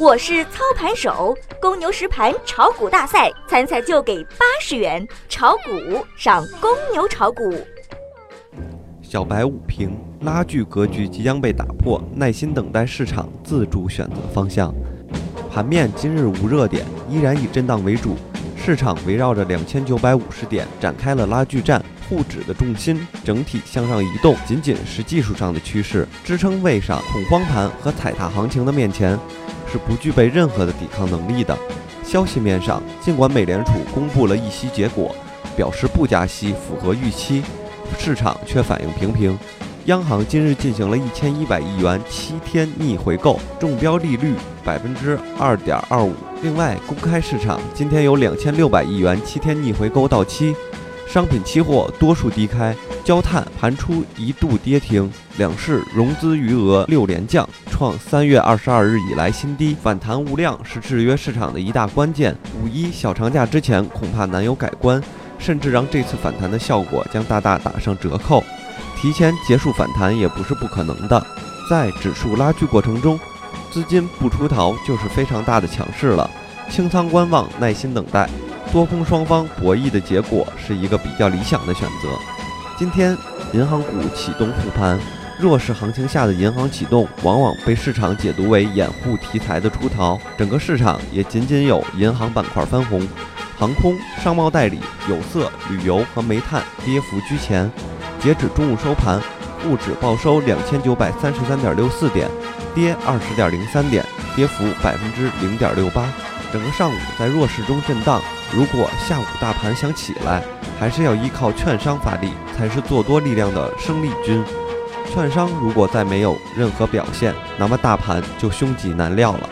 我是操盘手，公牛实盘炒股大赛参赛就给八十元，炒股上公牛炒股。小白五评：拉锯格局即将被打破，耐心等待市场自主选择方向。盘面今日无热点，依然以震荡为主，市场围绕着两千九百五十点展开了拉锯战。沪指的重心整体向上移动，仅仅是技术上的趋势，支撑位上恐慌盘和踩踏行情的面前，是不具备任何的抵抗能力的。消息面上，尽管美联储公布了议息结果，表示不加息符合预期，市场却反应平平。央行今日进行了一千一百亿元七天逆回购，中标利率百分之二点二五。另外，公开市场今天有两千六百亿元七天逆回购到期。商品期货多数低开，焦炭盘出一度跌停，两市融资余额六连降，创三月二十二日以来新低。反弹无量是制约市场的一大关键。五一小长假之前恐怕难有改观，甚至让这次反弹的效果将大大打上折扣。提前结束反弹也不是不可能的。在指数拉锯过程中，资金不出逃就是非常大的强势了。清仓观望，耐心等待。多空双方博弈的结果是一个比较理想的选择。今天银行股启动复盘，弱势行情下的银行启动，往往被市场解读为掩护题材的出逃。整个市场也仅仅有银行板块翻红，航空、商贸代理、有色、旅游和煤炭跌幅居前。截止中午收盘，沪指报收两千九百三十三点六四点，跌二十点零三点，跌幅百分之零点六八。整个上午在弱势中震荡。如果下午大盘想起来，还是要依靠券商发力，才是做多力量的生力军。券商如果再没有任何表现，那么大盘就凶吉难料了。